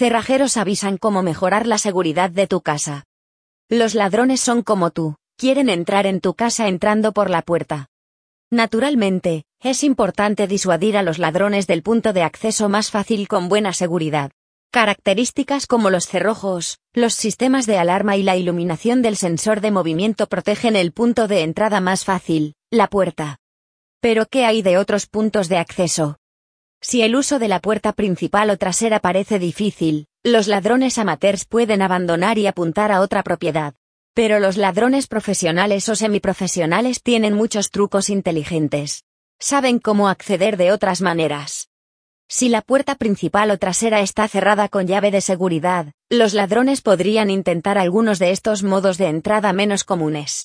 Cerrajeros avisan cómo mejorar la seguridad de tu casa. Los ladrones son como tú, quieren entrar en tu casa entrando por la puerta. Naturalmente, es importante disuadir a los ladrones del punto de acceso más fácil con buena seguridad. Características como los cerrojos, los sistemas de alarma y la iluminación del sensor de movimiento protegen el punto de entrada más fácil, la puerta. Pero ¿qué hay de otros puntos de acceso? Si el uso de la puerta principal o trasera parece difícil, los ladrones amateurs pueden abandonar y apuntar a otra propiedad. Pero los ladrones profesionales o semiprofesionales tienen muchos trucos inteligentes. Saben cómo acceder de otras maneras. Si la puerta principal o trasera está cerrada con llave de seguridad, los ladrones podrían intentar algunos de estos modos de entrada menos comunes.